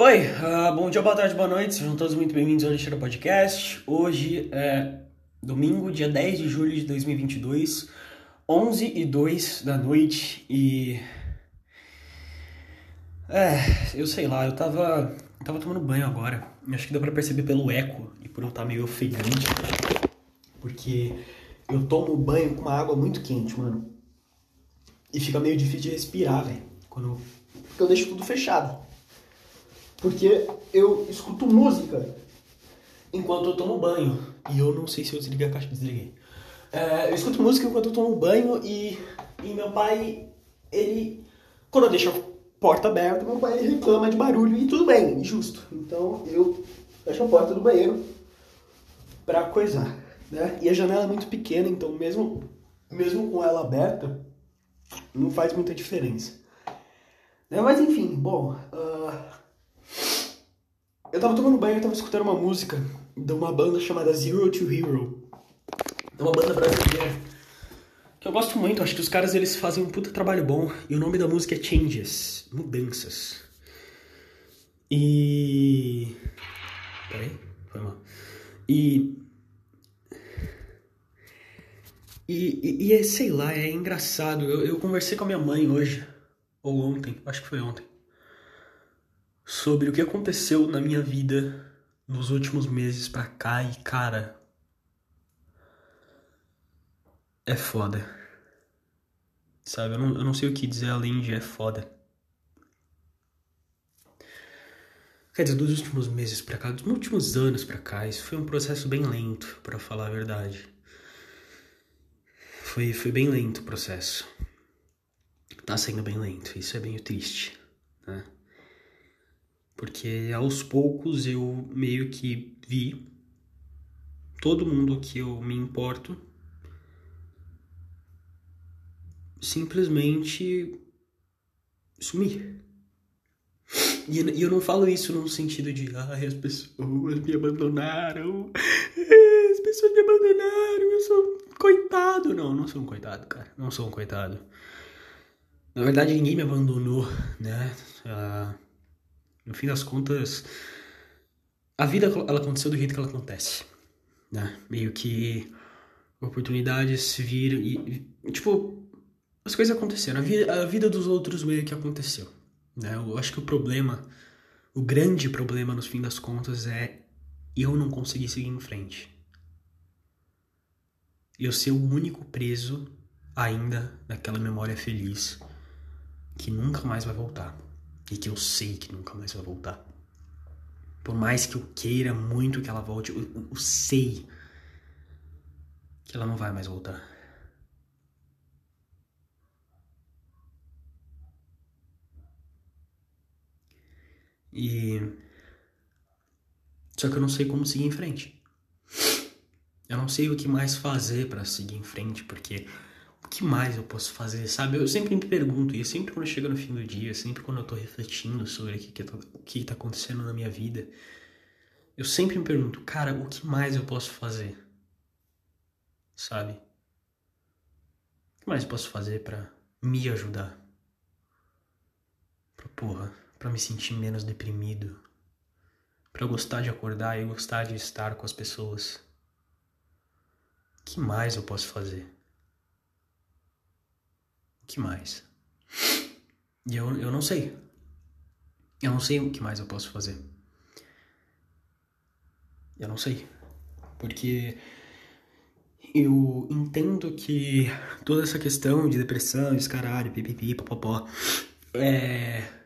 Oi, uh, bom dia, boa tarde, boa noite, sejam todos muito bem-vindos ao Lixeira Podcast. Hoje é domingo, dia 10 de julho de 2022, 11 e 2 da noite e. É, eu sei lá, eu tava, eu tava tomando banho agora, acho que deu pra perceber pelo eco e por eu estar meio ofegante, porque eu tomo banho com uma água muito quente, mano, e fica meio difícil de respirar, velho, quando porque eu deixo tudo fechado. Porque eu escuto música enquanto eu tomo banho. E eu não sei se eu desliguei a caixa. Desliguei. É, eu escuto música enquanto eu tomo banho e, e meu pai, ele. Quando eu deixo a porta aberta, meu pai reclama de barulho e tudo bem, justo. Então eu fecho a porta do banheiro pra coisar. Né? E a janela é muito pequena, então mesmo, mesmo com ela aberta, não faz muita diferença. Né? Mas enfim, bom. Uh, eu tava tomando banho e tava escutando uma música de uma banda chamada Zero to Hero. É uma banda brasileira que eu gosto muito. Acho que os caras eles fazem um puta trabalho bom. E o nome da música é Changes Mudanças. E. Peraí, foi mal. E. E, e, e é, sei lá, é engraçado. Eu, eu conversei com a minha mãe hoje, ou ontem, acho que foi ontem sobre o que aconteceu na minha vida nos últimos meses pra cá e, cara. É foda. Sabe, eu não, eu não sei o que dizer além de é foda. Quer dizer, dos últimos meses pra cá, dos últimos anos pra cá, isso foi um processo bem lento, para falar a verdade. Foi, foi bem lento o processo. Tá sendo bem lento, isso é bem triste, né? Porque aos poucos eu meio que vi todo mundo que eu me importo simplesmente sumir. E eu não falo isso num sentido de, ai, as pessoas me abandonaram, as pessoas me abandonaram, eu sou coitado. Não, não sou um coitado, cara, não sou um coitado. Na verdade, ninguém me abandonou, né? Uh, no fim das contas, a vida ela aconteceu do jeito que ela acontece, né? Meio que oportunidades viram e, tipo, as coisas aconteceram. A vida, a vida dos outros meio que aconteceu, né? Eu acho que o problema, o grande problema no fim das contas é eu não conseguir seguir em frente. Eu ser o único preso ainda naquela memória feliz que nunca mais vai voltar e que eu sei que nunca mais vai voltar. Por mais que eu queira muito que ela volte, eu, eu, eu sei que ela não vai mais voltar. E. Só que eu não sei como seguir em frente. Eu não sei o que mais fazer para seguir em frente, porque que mais eu posso fazer, sabe? Eu sempre me pergunto isso, sempre quando chega no fim do dia, sempre quando eu tô refletindo sobre o que, que, tá, que tá acontecendo na minha vida, eu sempre me pergunto, cara, o que mais eu posso fazer? Sabe? O que mais eu posso fazer para me ajudar? Pra, porra, pra me sentir menos deprimido. Eu gostar de acordar e gostar de estar com as pessoas. O que mais eu posso fazer? Que mais? E eu, eu não sei. Eu não sei o que mais eu posso fazer. Eu não sei. Porque eu entendo que toda essa questão de depressão, descaralho, pipipi, popopó, é.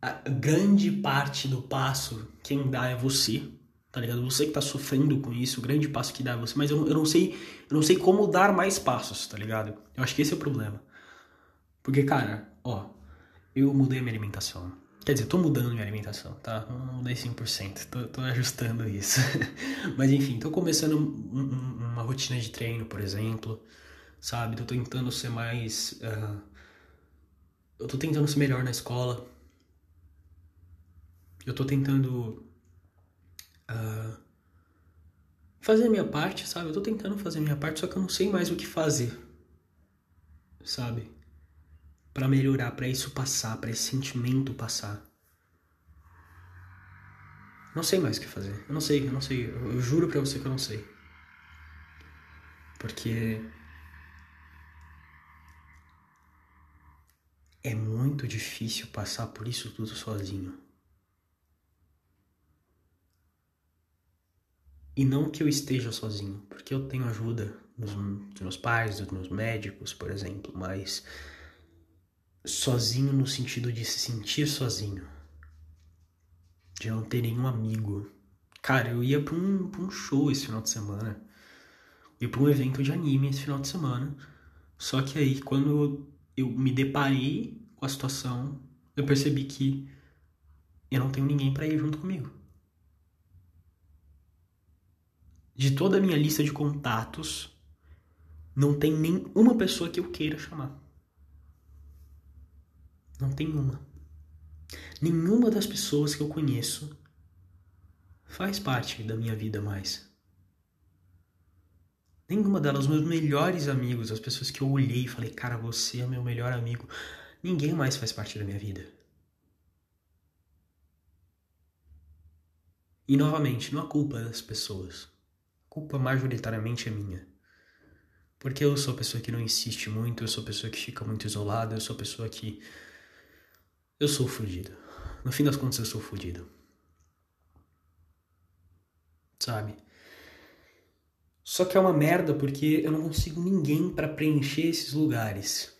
A grande parte do passo quem dá é você tá ligado? Você que tá sofrendo com isso, o grande passo que dá é você, mas eu, eu não sei, eu não sei como dar mais passos, tá ligado? Eu acho que esse é o problema. Porque, cara, ó, eu mudei minha alimentação. Quer dizer, tô mudando minha alimentação, tá? Não mudei 100%, tô, tô ajustando isso. mas enfim, tô começando um, um, uma rotina de treino, por exemplo, sabe? Tô tentando ser mais. Uh, eu tô tentando ser melhor na escola. Eu tô tentando uh, fazer a minha parte, sabe? Eu tô tentando fazer a minha parte, só que eu não sei mais o que fazer, sabe? Para melhorar, para isso passar, para esse sentimento passar. Não sei mais o que fazer. Eu não sei, eu não sei. Eu, eu juro pra você que eu não sei. Porque. É muito difícil passar por isso tudo sozinho. E não que eu esteja sozinho, porque eu tenho ajuda dos, dos meus pais, dos meus médicos, por exemplo, mas sozinho no sentido de se sentir sozinho, de não ter nenhum amigo. Cara, eu ia pra um, pra um show esse final de semana, ia pra um evento de anime esse final de semana, só que aí quando eu me deparei com a situação, eu percebi que eu não tenho ninguém para ir junto comigo. De toda a minha lista de contatos, não tem nem uma pessoa que eu queira chamar. Não tem uma. Nenhuma das pessoas que eu conheço faz parte da minha vida mais. Nenhuma delas, meus melhores amigos, as pessoas que eu olhei e falei, cara, você é meu melhor amigo, ninguém mais faz parte da minha vida. E novamente, não há culpa das pessoas culpa majoritariamente é minha. Porque eu sou a pessoa que não insiste muito, eu sou a pessoa que fica muito isolada, eu sou a pessoa que. Eu sou fudido. No fim das contas, eu sou fudido. Sabe? Só que é uma merda porque eu não consigo ninguém para preencher esses lugares.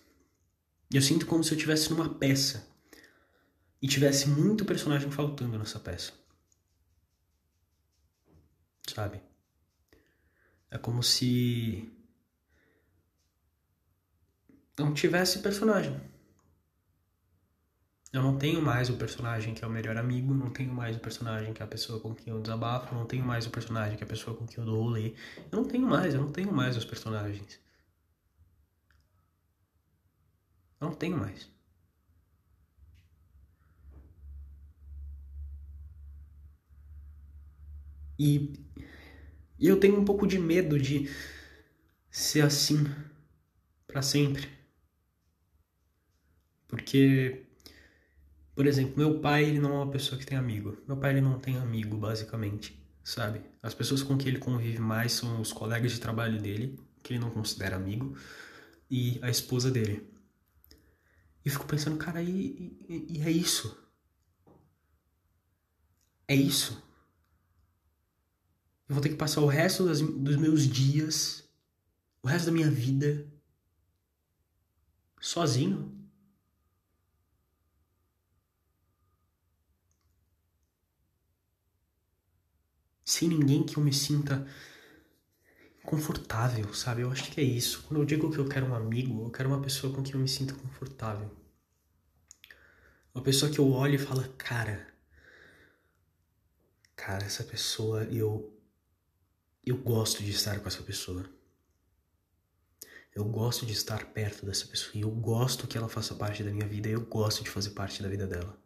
Eu sinto como se eu estivesse numa peça e tivesse muito personagem faltando nessa peça. Sabe? É como se não tivesse personagem. Eu não tenho mais o personagem que é o melhor amigo, não tenho mais o personagem que é a pessoa com quem eu desabafo, não tenho mais o personagem que é a pessoa com quem eu dou rolê. Eu não tenho mais, eu não tenho mais os personagens. Eu não tenho mais. E e eu tenho um pouco de medo de ser assim para sempre. Porque, por exemplo, meu pai ele não é uma pessoa que tem amigo. Meu pai ele não tem amigo, basicamente, sabe? As pessoas com quem ele convive mais são os colegas de trabalho dele, que ele não considera amigo, e a esposa dele. E eu fico pensando, cara, e, e, e é isso? É isso? Eu vou ter que passar o resto das, dos meus dias, o resto da minha vida, sozinho. Sem ninguém que eu me sinta confortável, sabe? Eu acho que é isso. Quando eu digo que eu quero um amigo, eu quero uma pessoa com quem eu me sinta confortável. Uma pessoa que eu olho e falo, cara, cara, essa pessoa eu eu gosto de estar com essa pessoa. Eu gosto de estar perto dessa pessoa. E eu gosto que ela faça parte da minha vida. E eu gosto de fazer parte da vida dela.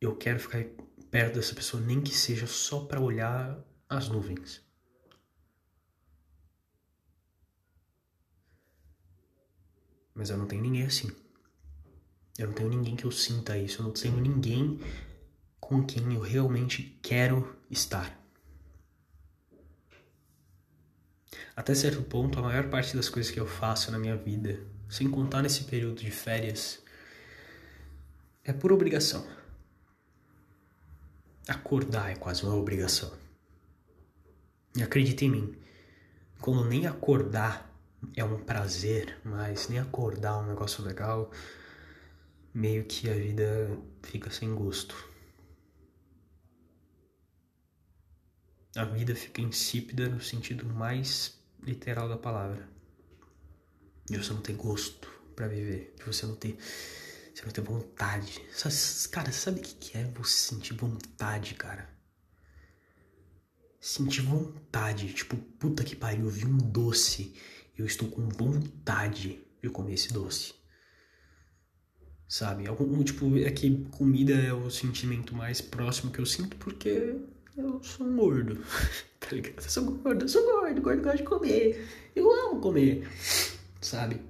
Eu quero ficar perto dessa pessoa, nem que seja só para olhar as nuvens. Mas eu não tenho ninguém assim. Eu não tenho ninguém que eu sinta isso. Eu não tenho ninguém com quem eu realmente quero estar. Até certo ponto, a maior parte das coisas que eu faço na minha vida, sem contar nesse período de férias, é por obrigação. Acordar é quase uma obrigação. E acredite em mim, quando nem acordar é um prazer, mas nem acordar é um negócio legal, meio que a vida fica sem gosto. A vida fica insípida no sentido mais literal da palavra. E você não tem gosto para viver, de você não ter você não ter vontade. Cara, sabe o que é você sentir vontade, cara? Sentir vontade, tipo, puta que pariu, eu vi um doce, eu estou com vontade de comer esse doce. Sabe? Algum, tipo, é que comida é o sentimento mais próximo que eu sinto porque eu sou gordo. tá ligado? Eu sou gordo, eu sou gordo, gordo gosta de comer. Eu amo comer, sabe?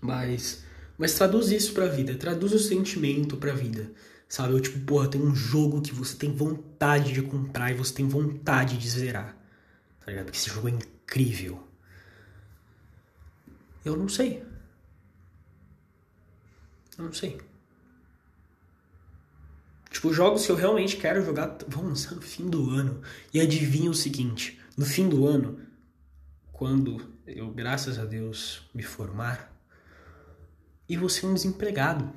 Mas, mas traduz isso pra vida, traduz o sentimento pra vida. Sabe? Eu, tipo, porra, tem um jogo que você tem vontade de comprar e você tem vontade de zerar. Tá ligado? Porque esse jogo é incrível. Eu não sei. Eu não sei. Tipo, jogos que eu realmente quero jogar vão lançar no fim do ano. E adivinha o seguinte: no fim do ano, quando eu, graças a Deus, me formar, e vou ser um desempregado.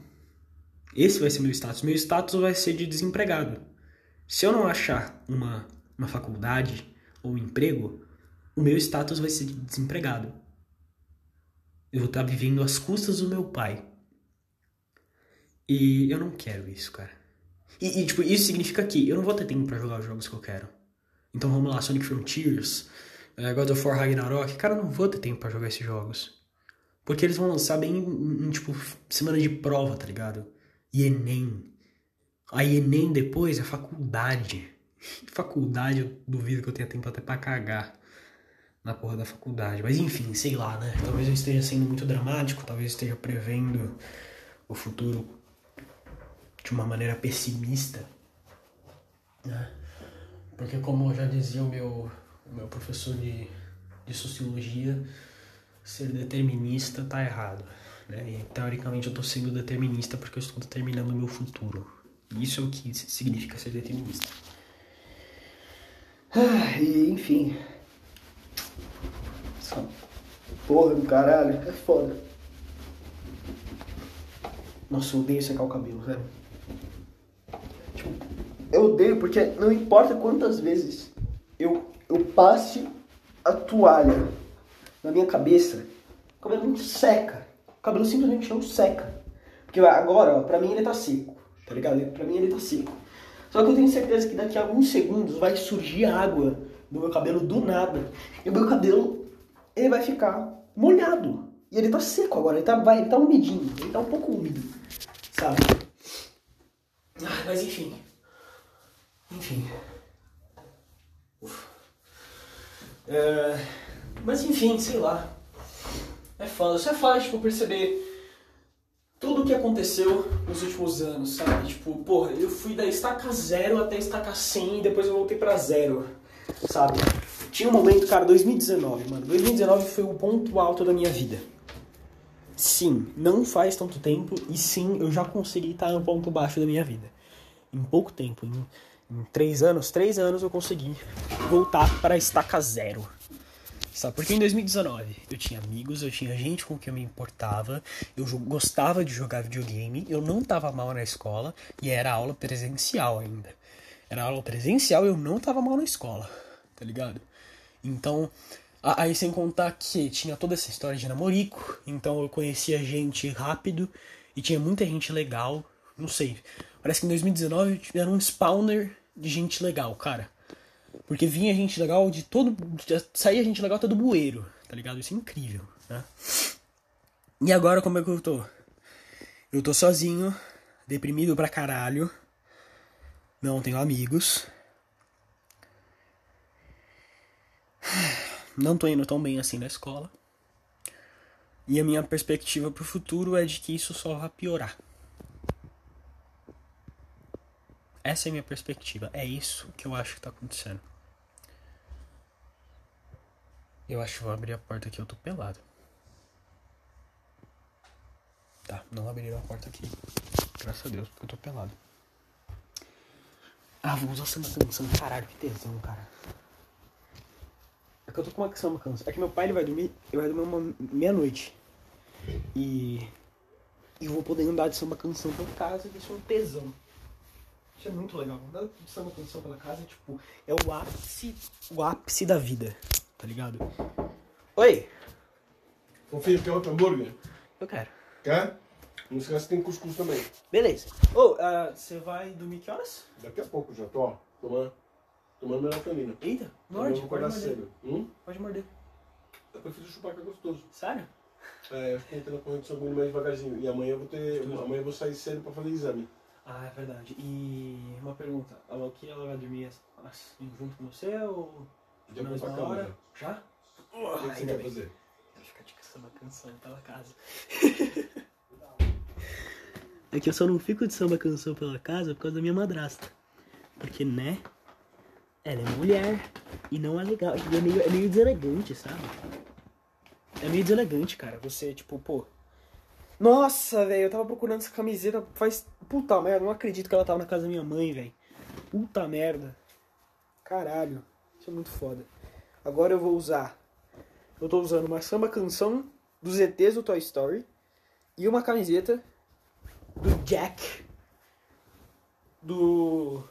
Esse vai ser meu status. Meu status vai ser de desempregado. Se eu não achar uma, uma faculdade ou um emprego, o meu status vai ser de desempregado. Eu vou estar vivendo às custas do meu pai. E eu não quero isso, cara. E, e, tipo, isso significa que eu não vou ter tempo para jogar os jogos que eu quero. Então vamos lá, Sonic Frontiers, uh, God of War Ragnarok. Cara, eu não vou ter tempo para jogar esses jogos. Porque eles vão lançar bem em, em, tipo, semana de prova, tá ligado? E Enem. Aí Enem depois é faculdade. Faculdade, eu duvido que eu tenha tempo até pra cagar na porra da faculdade. Mas enfim, sei lá, né? Talvez eu esteja sendo muito dramático, talvez eu esteja prevendo o futuro de uma maneira pessimista. Né? Porque como já dizia o meu, o meu professor de, de sociologia, ser determinista tá errado. Né? E, teoricamente eu tô sendo determinista porque eu estou determinando o meu futuro. Isso é o que significa ser determinista. Ah, e enfim. Essa porra do caralho é foda. Nossa, eu odeio secar o cabelo, velho. Eu odeio porque não importa quantas vezes eu, eu passe a toalha na minha cabeça, o cabelo não seca. O cabelo simplesmente não seca. Porque agora, ó, pra mim ele tá seco, tá ligado? Pra mim ele tá seco. Só que eu tenho certeza que daqui a alguns segundos vai surgir água no meu cabelo do nada. E o meu cabelo, ele vai ficar molhado. E ele tá seco agora, ele tá, vai, ele tá umidinho, ele tá um pouco úmido, sabe? Ah, mas enfim. Enfim. É, mas enfim, sei lá. É foda. Isso é foda, tipo, perceber tudo o que aconteceu nos últimos anos, sabe? Tipo, porra, eu fui da estaca zero até estaca 100 e depois eu voltei pra zero, sabe? Tinha um momento, cara, 2019, mano. 2019 foi o ponto alto da minha vida. Sim, não faz tanto tempo e sim, eu já consegui estar no ponto baixo da minha vida. Em pouco tempo, em, em três anos, três anos eu consegui voltar para a estaca zero. Sabe? Porque em 2019 eu tinha amigos, eu tinha gente com quem eu me importava, eu gostava de jogar videogame, eu não tava mal na escola e era aula presencial ainda. Era aula presencial eu não tava mal na escola, tá ligado? Então, aí sem contar que tinha toda essa história de namorico, então eu conhecia gente rápido e tinha muita gente legal, não sei. Parece que em 2019 era um spawner de gente legal, cara. Porque vinha gente legal de todo. Saía gente legal até do bueiro, tá ligado? Isso é incrível, né? E agora como é que eu tô? Eu tô sozinho, deprimido pra caralho. Não tenho amigos. Não tô indo tão bem assim na escola. E a minha perspectiva pro futuro é de que isso só vai piorar. Essa é a minha perspectiva. É isso que eu acho que tá acontecendo. Eu acho que vou abrir a porta aqui, eu tô pelado. Tá, não abriram a porta aqui. Graças a Deus, porque eu tô pelado. Ah, vou usar samba canção. Caralho, que tesão, cara. É que eu tô com uma samba canção. É que meu pai ele vai dormir, ele vai dormir meia-noite. E eu vou poder andar de samba canção pela casa e isso é um tesão. Isso é muito legal. Andar de samba canção pela casa, tipo, é o ápice, o ápice da vida tá ligado? Oi! Ô filho, quer outro hambúrguer? Eu quero. Quer? Não esquece que tem cuscuz também. Beleza. Ô, oh, você uh, vai dormir que horas? Daqui a pouco já tô, ó. Tomando, tomando melatonina. Eita, morde, pode morder. Cedo. Hum? Pode morder. Eu prefiro chupar que é gostoso. Sério? É, eu fiquei entrando a corrente sanguínea mais devagarzinho. E amanhã eu vou ter. Amanhã eu vou sair cedo pra fazer exame. Ah, é verdade. E uma pergunta, a Loki ela vai dormir assim, junto com você ou. Já pra cama hora? já. Já? O que, você quer fazer? Quero ficar de caçando canção pela casa. É que eu só não fico de samba canção pela casa por causa da minha madrasta. Porque, né? Ela é mulher. E não é legal. É meio, é meio deselegante, sabe? É meio deselegante, cara. Você, tipo, pô. Nossa, velho, eu tava procurando essa camiseta faz. Puta merda, não acredito que ela tava na casa da minha mãe, velho. Puta merda. Caralho. Isso é muito foda. Agora eu vou usar. Eu tô usando uma samba canção dos ETs do Toy Story e uma camiseta do Jack do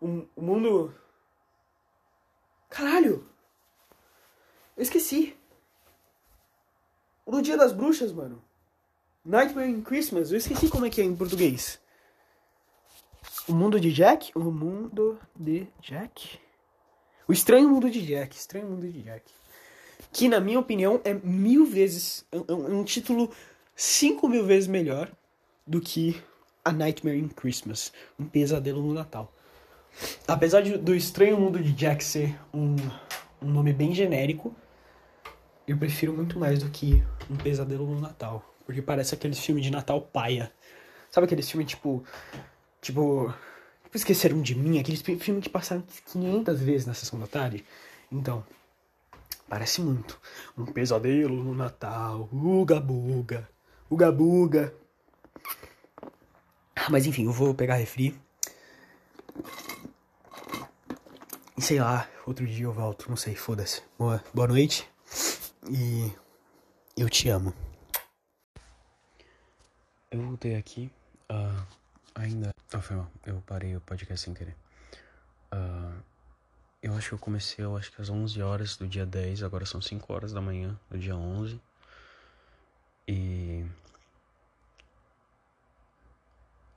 o, mundo caralho eu esqueci o do Dia das Bruxas mano. Nightmare in Christmas. Eu esqueci como é que é em português. O mundo de Jack? O mundo de Jack? O estranho mundo de Jack. Estranho mundo de Jack. Que na minha opinião é mil vezes é um, um título cinco mil vezes melhor do que A Nightmare in Christmas, um pesadelo no Natal. Apesar de, do Estranho Mundo de Jack ser um, um nome bem genérico, eu prefiro muito mais do que Um Pesadelo no Natal, porque parece aqueles filmes de Natal paia. Sabe aqueles filmes tipo tipo tipo esqueceram de mim, aqueles filmes que passaram 500 vezes na sessão da tarde. Então, Parece muito. Um pesadelo no Natal. Uga buga. Uga buga. Mas enfim, eu vou pegar refri. E sei lá, outro dia eu volto. Não sei, foda-se. Boa, boa noite. E eu te amo. Eu voltei aqui. Uh, ainda. Ah, foi mal. Eu parei o podcast sem querer. Uh, eu acho que eu comecei, eu acho que às 11 horas do dia 10, agora são 5 horas da manhã do dia 11. E.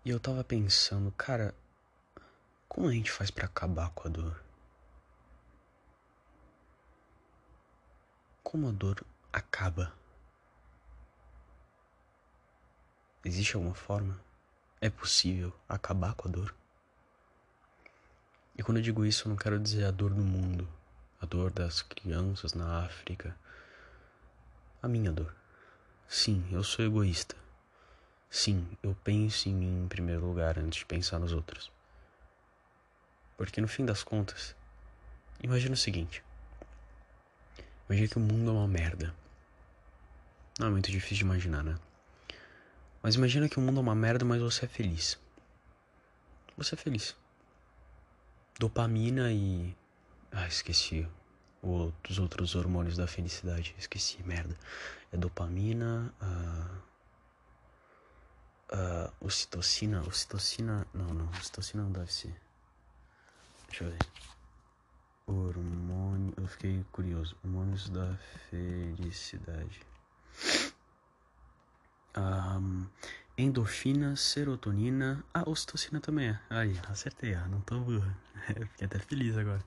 E eu tava pensando, cara, como a gente faz para acabar com a dor? Como a dor acaba? Existe alguma forma? É possível acabar com a dor? E quando eu digo isso, eu não quero dizer a dor do mundo, a dor das crianças na África, a minha dor. Sim, eu sou egoísta. Sim, eu penso em mim em primeiro lugar antes de pensar nos outros. Porque no fim das contas, imagina o seguinte: imagina que o mundo é uma merda. Não é muito difícil de imaginar, né? Mas imagina que o mundo é uma merda, mas você é feliz. Você é feliz dopamina e. Ah, esqueci. Os outros hormônios da felicidade. Esqueci, merda. É dopamina. Uh, uh, ocitocina. Ocitocina. Não, não. Ocitocina não deve ser. Deixa eu ver. Hormônio. Eu fiquei curioso. Hormônios da felicidade. Um, endorfina, serotonina, a ocitocina também é. Aí, acertei, ah, não tô. Fiquei até feliz agora.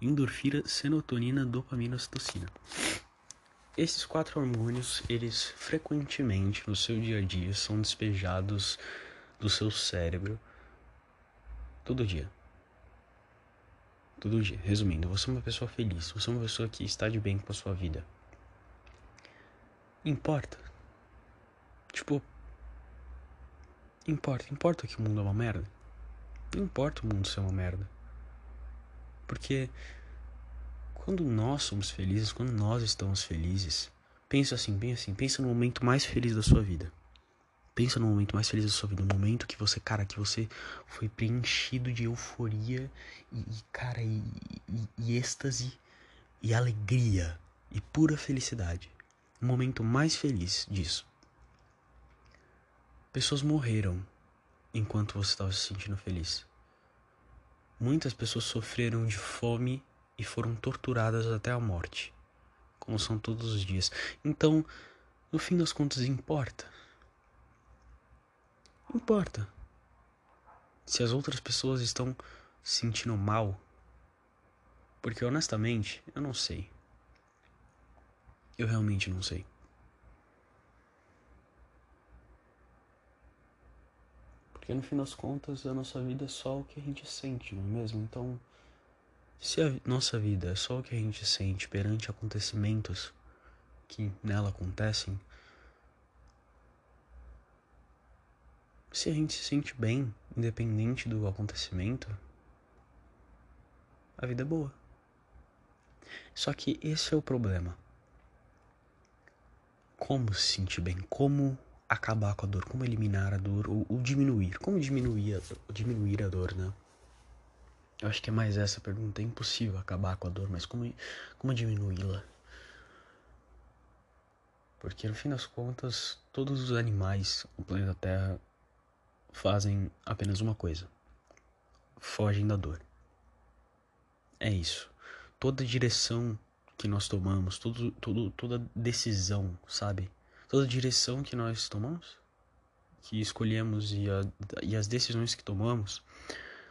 Endorfina, serotonina, dopamina, ocitocina. Esses quatro hormônios, eles frequentemente no seu dia a dia são despejados do seu cérebro todo dia. Todo dia. Resumindo, você é uma pessoa feliz, você é uma pessoa que está de bem com a sua vida. Importa. Tipo, Importa, importa que o mundo é uma merda. Não importa o mundo ser uma merda. Porque quando nós somos felizes, quando nós estamos felizes, pensa assim, pensa assim, pensa no momento mais feliz da sua vida. Pensa no momento mais feliz da sua vida, no momento que você, cara, que você foi preenchido de euforia e, e cara, e, e, e êxtase e alegria e pura felicidade. O momento mais feliz disso. Pessoas morreram enquanto você estava se sentindo feliz. Muitas pessoas sofreram de fome e foram torturadas até a morte, como são todos os dias. Então, no fim das contas, importa. Importa. Se as outras pessoas estão se sentindo mal, porque honestamente, eu não sei. Eu realmente não sei. Porque no fim das contas a nossa vida é só o que a gente sente, não é mesmo? Então, se a nossa vida é só o que a gente sente perante acontecimentos que nela acontecem, se a gente se sente bem, independente do acontecimento, a vida é boa. Só que esse é o problema. Como se sentir bem? Como acabar com a dor? Como eliminar a dor ou, ou diminuir? Como diminuir a, diminuir a dor, né? Eu acho que é mais essa pergunta. É impossível acabar com a dor, mas como, como diminuí-la? Porque no fim das contas, todos os animais do planeta Terra fazem apenas uma coisa: fogem da dor. É isso. Toda direção que nós tomamos, todo, todo, toda decisão, sabe? Toda direção que nós tomamos, que escolhemos e, a, e as decisões que tomamos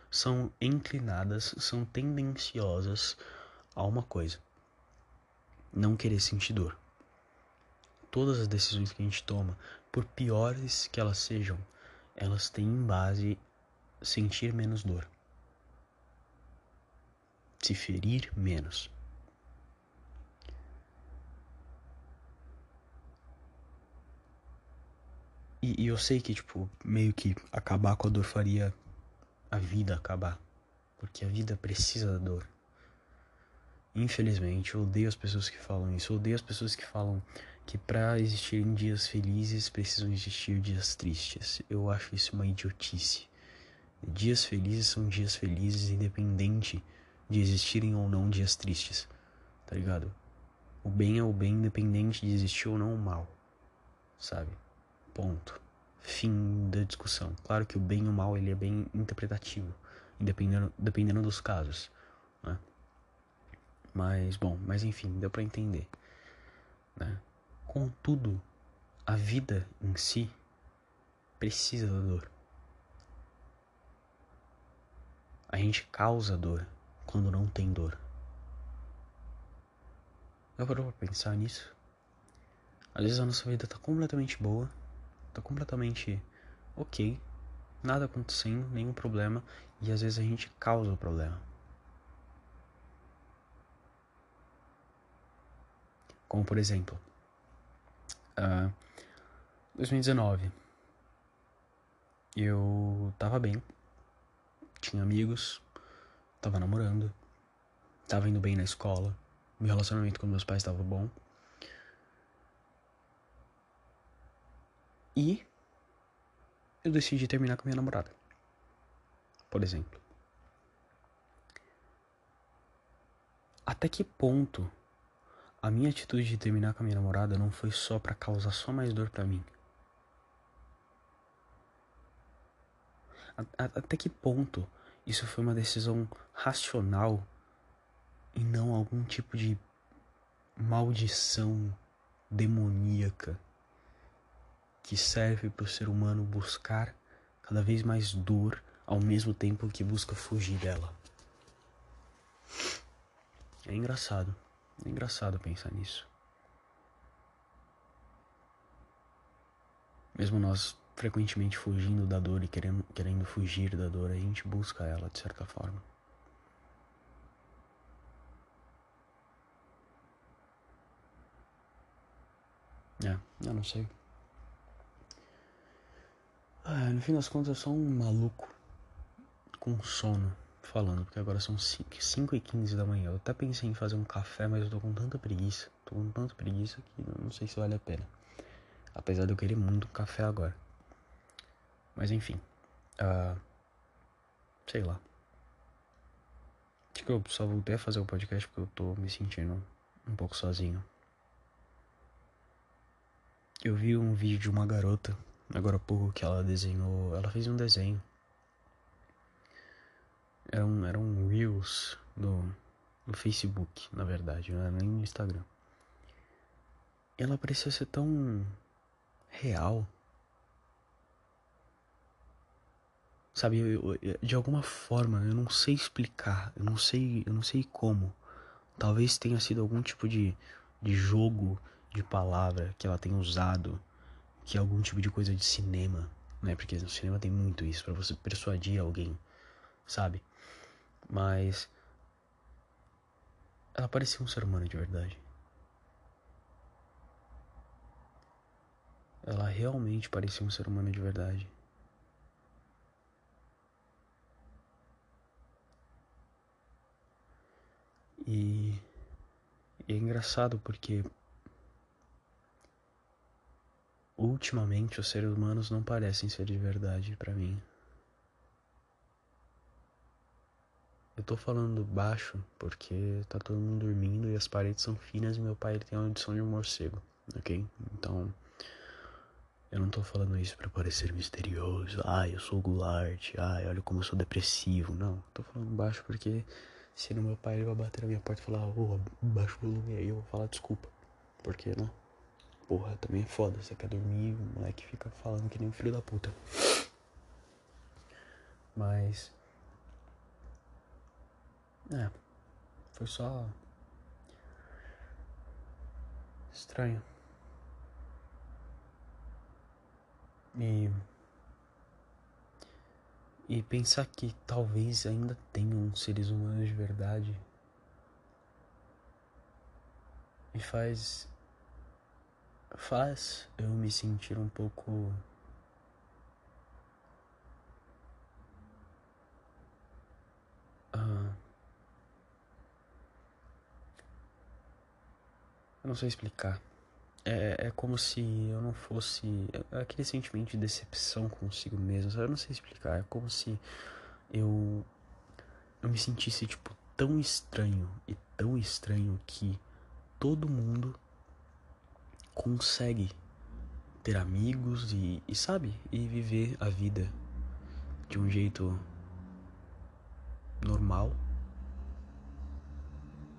são inclinadas, são tendenciosas a uma coisa: não querer sentir dor. Todas as decisões que a gente toma, por piores que elas sejam, elas têm em base sentir menos dor. Se ferir menos. E, e, eu sei que, tipo, meio que acabar com a dor faria a vida acabar. Porque a vida precisa da dor. Infelizmente, eu odeio as pessoas que falam isso. Eu odeio as pessoas que falam que para existirem dias felizes precisam existir dias tristes. Eu acho isso uma idiotice. Dias felizes são dias felizes, independente de existirem ou não dias tristes. Tá ligado? O bem é o bem, independente de existir ou não o mal. Sabe? Ponto. Fim da discussão. Claro que o bem e o mal ele é bem interpretativo, dependendo, dependendo dos casos. Né? Mas, bom, mas enfim, deu para entender. Né? Contudo, a vida em si precisa da dor. A gente causa dor quando não tem dor. Eu parou pra pensar nisso? Às vezes a nossa vida tá completamente boa, tá completamente ok, nada acontecendo, nenhum problema, e às vezes a gente causa o problema. Como por exemplo, uh, ah, 2019. Eu tava bem, tinha amigos, tava namorando, tava indo bem na escola, meu relacionamento com meus pais estava bom. E eu decidi terminar com minha namorada. Por exemplo. Até que ponto a minha atitude de terminar com a minha namorada não foi só para causar só mais dor para mim. Até que ponto isso foi uma decisão racional e não algum tipo de maldição demoníaca que serve para o ser humano buscar cada vez mais dor ao mesmo tempo que busca fugir dela. É engraçado. É engraçado pensar nisso. Mesmo nós frequentemente fugindo da dor e querendo, querendo fugir da dor, a gente busca ela de certa forma. É, eu não sei. Ah, no fim das contas eu sou um maluco com sono falando, porque agora são 5 e 15 da manhã. Eu até pensei em fazer um café, mas eu tô com tanta preguiça. Tô com tanta preguiça que não sei se vale a pena. Apesar de eu querer muito um café agora. Mas enfim. Uh, sei lá. Acho que eu só voltei a fazer o podcast porque eu tô me sentindo um pouco sozinho. Eu vi um vídeo de uma garota, agora há pouco, que ela desenhou. Ela fez um desenho era um, era um Reels no, no Facebook, na verdade, não era nem no Instagram. Ela parecia ser tão real. Sabe, eu, eu, de alguma forma, eu não sei explicar, eu não sei, eu não sei como. Talvez tenha sido algum tipo de, de jogo de palavra que ela tenha usado, que é algum tipo de coisa de cinema, né? Porque no cinema tem muito isso para você persuadir alguém, sabe? Mas. Ela parecia um ser humano de verdade. Ela realmente parecia um ser humano de verdade. E, e é engraçado porque ultimamente os seres humanos não parecem ser de verdade para mim. Eu tô falando baixo porque tá todo mundo dormindo e as paredes são finas e meu pai ele tem uma audição de um morcego, ok? Então eu não tô falando isso para parecer misterioso. Ah, eu sou Goulart. Ah, olha como eu sou depressivo. Não, tô falando baixo porque se no meu pai ele vai bater na minha porta e falar, ô, oh, baixa o volume aí, eu vou falar desculpa. Porque, né? Porra, também é foda. Você quer dormir, o moleque fica falando que nem um filho da puta. Mas. É. Foi só. Estranho. E. E pensar que talvez ainda tenham seres humanos de verdade. Me faz. faz eu me sentir um pouco. Uh, eu não sei explicar. É, é como se eu não fosse. É aquele sentimento de decepção consigo mesmo, sabe? Eu não sei explicar. É como se eu. Eu me sentisse, tipo, tão estranho e tão estranho que todo mundo consegue ter amigos e, e sabe? E viver a vida de um jeito normal.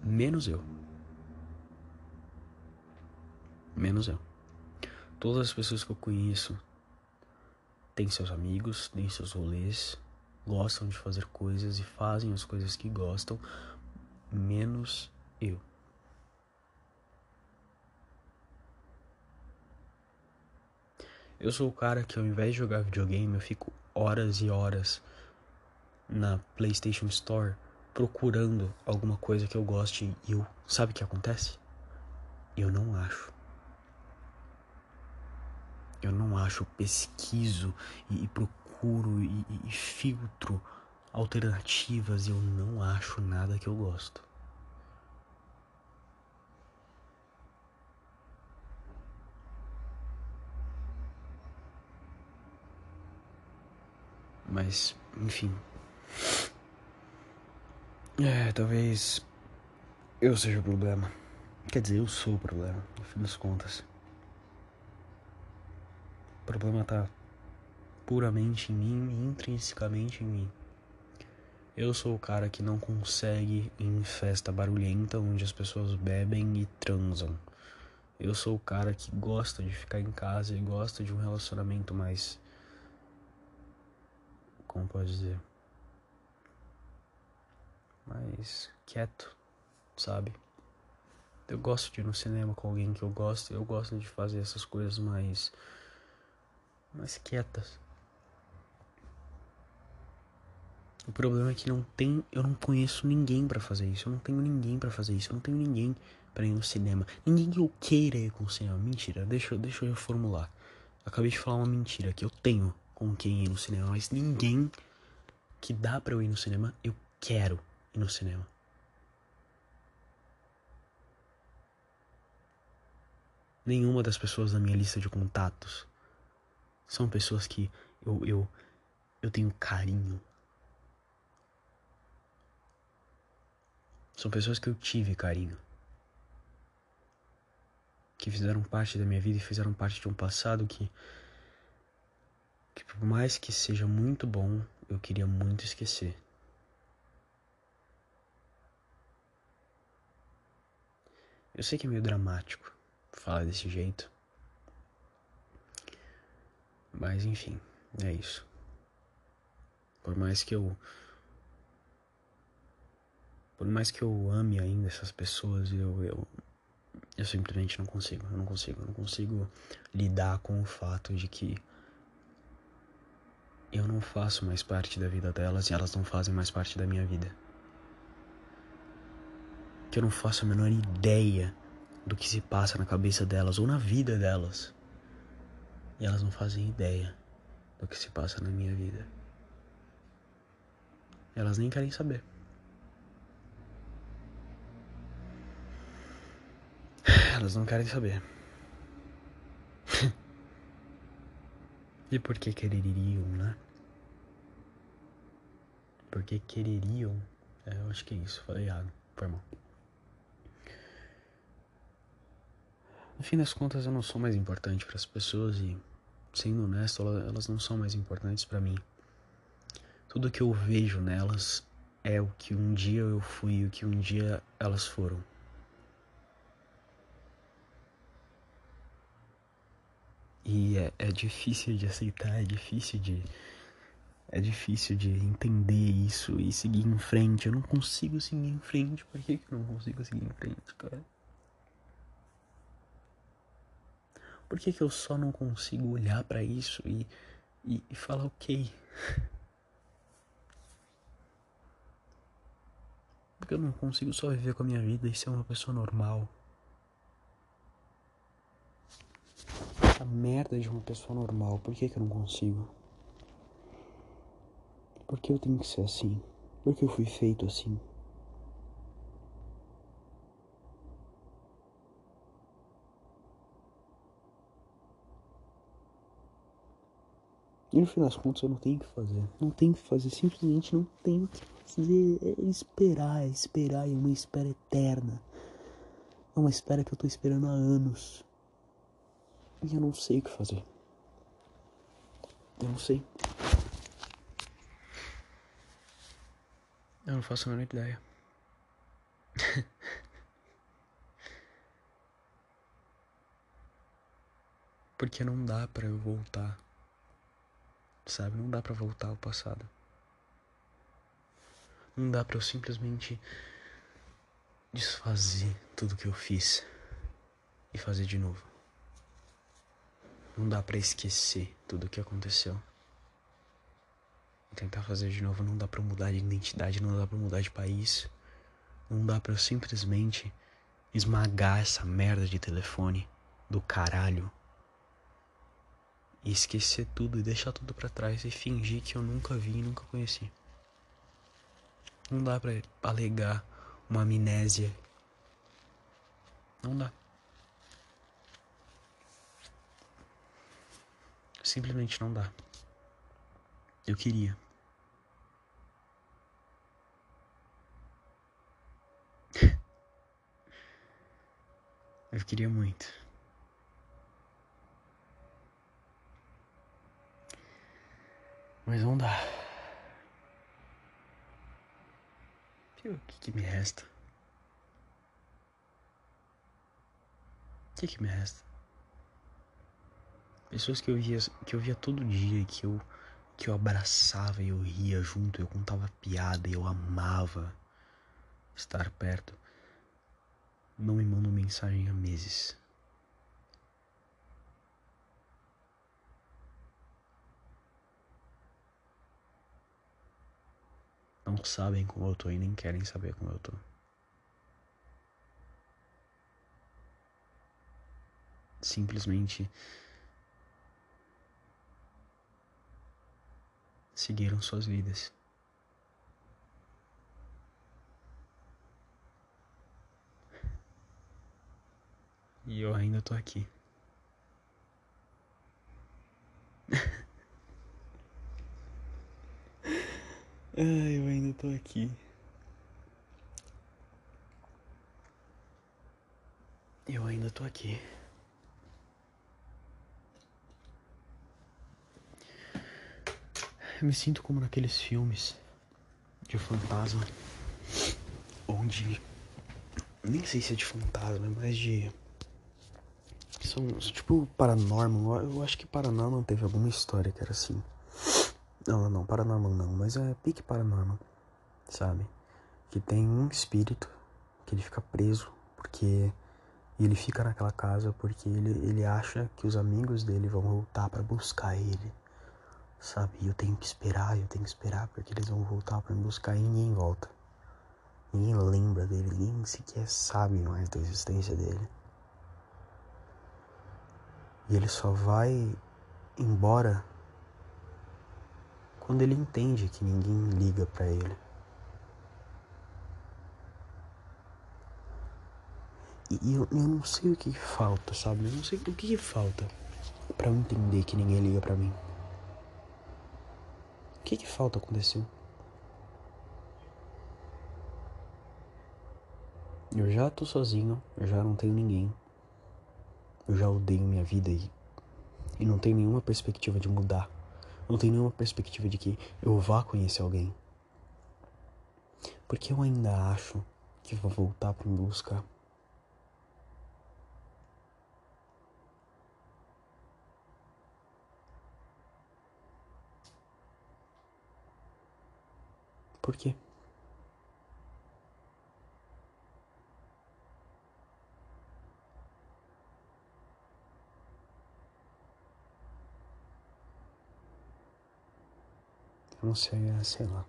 Menos eu menos eu. Todas as pessoas que eu conheço têm seus amigos, têm seus rolês, gostam de fazer coisas e fazem as coisas que gostam, menos eu. Eu sou o cara que ao invés de jogar videogame, eu fico horas e horas na PlayStation Store procurando alguma coisa que eu goste e eu, sabe o que acontece? Eu não acho eu não acho, pesquiso e, e procuro e, e filtro alternativas e eu não acho nada que eu gosto. Mas, enfim. É, talvez eu seja o problema. Quer dizer, eu sou o problema, no fim das contas. O problema tá puramente em mim, intrinsecamente em mim. Eu sou o cara que não consegue ir em festa barulhenta onde as pessoas bebem e transam. Eu sou o cara que gosta de ficar em casa e gosta de um relacionamento mais. Como pode dizer? Mais quieto, sabe? Eu gosto de ir no cinema com alguém que eu gosto, eu gosto de fazer essas coisas mais mais quietas. O problema é que não tem, eu não conheço ninguém para fazer isso. Eu não tenho ninguém para fazer isso. Eu não tenho ninguém para ir no cinema. Ninguém que eu queira ir com o cinema. Mentira, deixa, deixa eu reformular. Acabei de falar uma mentira que eu tenho com quem ir no cinema, mas ninguém que dá para eu ir no cinema, eu quero ir no cinema. Nenhuma das pessoas da minha lista de contatos são pessoas que eu, eu, eu tenho carinho. São pessoas que eu tive carinho. Que fizeram parte da minha vida e fizeram parte de um passado que. Que por mais que seja muito bom, eu queria muito esquecer. Eu sei que é meio dramático falar desse jeito. Mas enfim, é isso. Por mais que eu. Por mais que eu ame ainda essas pessoas, eu, eu, eu simplesmente não consigo. Eu não consigo. Eu não consigo lidar com o fato de que eu não faço mais parte da vida delas e elas não fazem mais parte da minha vida. Que eu não faço a menor ideia do que se passa na cabeça delas ou na vida delas. E elas não fazem ideia do que se passa na minha vida. Elas nem querem saber. Elas não querem saber. e por que quereriam, né? Por que quereriam? É, eu acho que é isso, falei errado, foi mal. No fim das contas, eu não sou mais importante para as pessoas e, sendo honesto, elas não são mais importantes para mim. Tudo que eu vejo nelas é o que um dia eu fui e o que um dia elas foram. E é, é difícil de aceitar, é difícil de. É difícil de entender isso e seguir em frente. Eu não consigo seguir em frente. Por que, que eu não consigo seguir em frente, cara? Por que, que eu só não consigo olhar para isso e, e, e falar ok? Porque eu não consigo só viver com a minha vida e ser uma pessoa normal. Essa merda de uma pessoa normal, por que, que eu não consigo? Por que eu tenho que ser assim? Por que eu fui feito assim? E no final das contas eu não tenho o que fazer. Não tenho o que fazer, simplesmente não tenho o que fazer. É esperar, é esperar, é uma espera eterna. É uma espera que eu tô esperando há anos. E eu não sei o que fazer. Eu não sei. Eu não faço a menor ideia. Porque não dá para eu voltar sabe? Não dá para voltar ao passado. Não dá para eu simplesmente desfazer tudo que eu fiz e fazer de novo. Não dá para esquecer tudo o que aconteceu. Tentar fazer de novo não dá para mudar de identidade, não dá para mudar de país. Não dá para simplesmente esmagar essa merda de telefone do caralho e esquecer tudo e deixar tudo para trás e fingir que eu nunca vi e nunca conheci. Não dá para alegar uma amnésia. Não dá. Simplesmente não dá. Eu queria. Eu queria muito. Mas não dá. E o que, que me resta? O que, que me resta? Pessoas que eu via, que eu via todo dia, que eu, que eu abraçava e eu ria junto, eu contava piada e eu amava estar perto, não me mandam mensagem há meses. Não sabem como eu tô e nem querem saber como eu tô. Simplesmente seguiram suas vidas. E eu ainda tô aqui. Ai, eu ainda tô aqui. Eu ainda tô aqui. Eu me sinto como naqueles filmes de fantasma, onde nem sei se é de fantasma, mas de são tipo paranormal. Eu acho que paranormal teve alguma história que era assim. Não, não, paranormal não, mas é pique paranormal, sabe? Que tem um espírito que ele fica preso porque ele fica naquela casa porque ele, ele acha que os amigos dele vão voltar para buscar ele, sabe? Eu tenho que esperar, eu tenho que esperar porque eles vão voltar para me buscar e ninguém volta. Ninguém lembra dele, ninguém sequer sabe mais da existência dele. E ele só vai embora quando ele entende que ninguém liga para ele. e eu, eu, não sei o que, falta, sabe? Eu não sei o que, falta para eu entender que ninguém liga para mim. O que, que falta acontecer? Eu já tô sozinho, eu já não tenho ninguém. Eu já odeio minha vida e, e não tenho nenhuma perspectiva de mudar. Não tenho nenhuma perspectiva de que eu vá conhecer alguém. Porque eu ainda acho que vou voltar para me buscar. Por quê? Não sei, é, sei lá.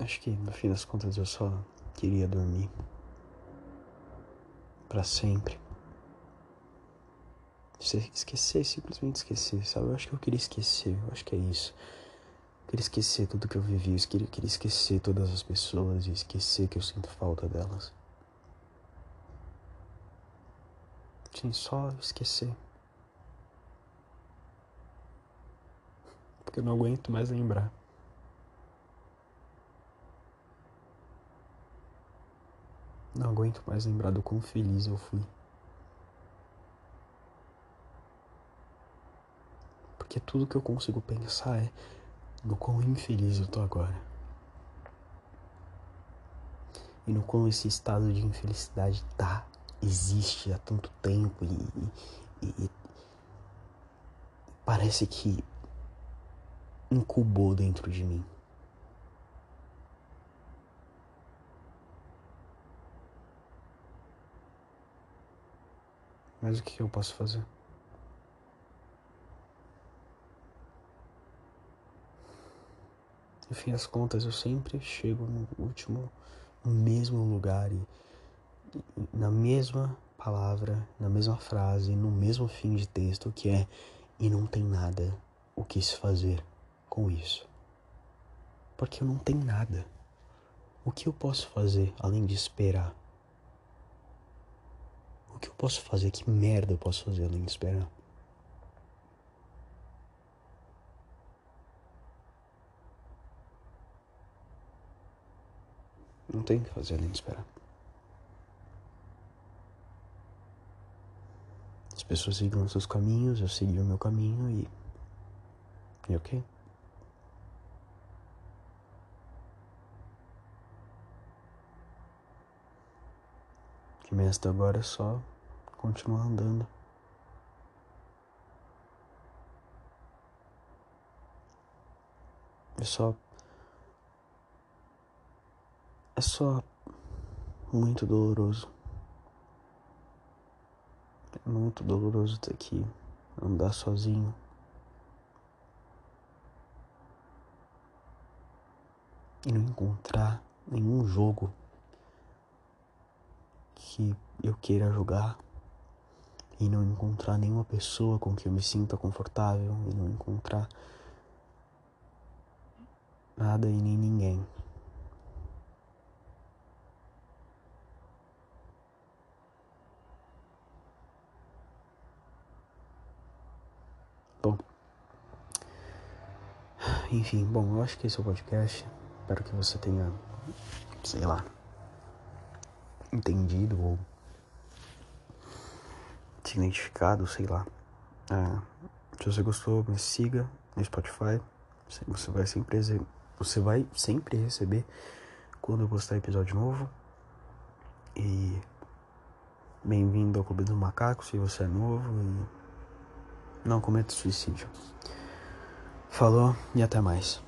Acho que no fim das contas eu só queria dormir. para sempre. Esquecer, simplesmente esquecer, sabe? Eu acho que eu queria esquecer, eu acho que é isso. Queria esquecer tudo que eu vivi, eu queria, queria esquecer todas as pessoas e esquecer que eu sinto falta delas. Sim, só esquecer. Porque eu não aguento mais lembrar. Não aguento mais lembrar do quão feliz eu fui. Porque tudo que eu consigo pensar é no quão infeliz eu tô agora. E no quão esse estado de infelicidade tá, existe há tanto tempo e, e, e parece que incubou dentro de mim. Mas o que eu posso fazer? No fim das contas, eu sempre chego no último, no mesmo lugar e, na mesma palavra, na mesma frase, no mesmo fim de texto, que é e não tem nada o que se fazer com isso. Porque eu não tenho nada. O que eu posso fazer além de esperar? O que eu posso fazer? Que merda eu posso fazer além de esperar? Tem que fazer além de esperar. As pessoas seguem os seus caminhos, eu segui o meu caminho e. E ok. O que me resta agora é só continuar andando. É só é só muito doloroso. É muito doloroso ter que andar sozinho. E não encontrar nenhum jogo que eu queira jogar. E não encontrar nenhuma pessoa com que eu me sinta confortável. E não encontrar nada e nem ninguém. Bom. Enfim, bom, eu acho que esse é o podcast. Espero que você tenha, sei lá, entendido ou se identificado, sei lá. É, se você gostou, me siga no Spotify. Você vai sempre você vai sempre receber quando eu postar episódio novo. E bem-vindo ao Clube do Macaco se você é novo e não cometa suicídio. Falou e até mais.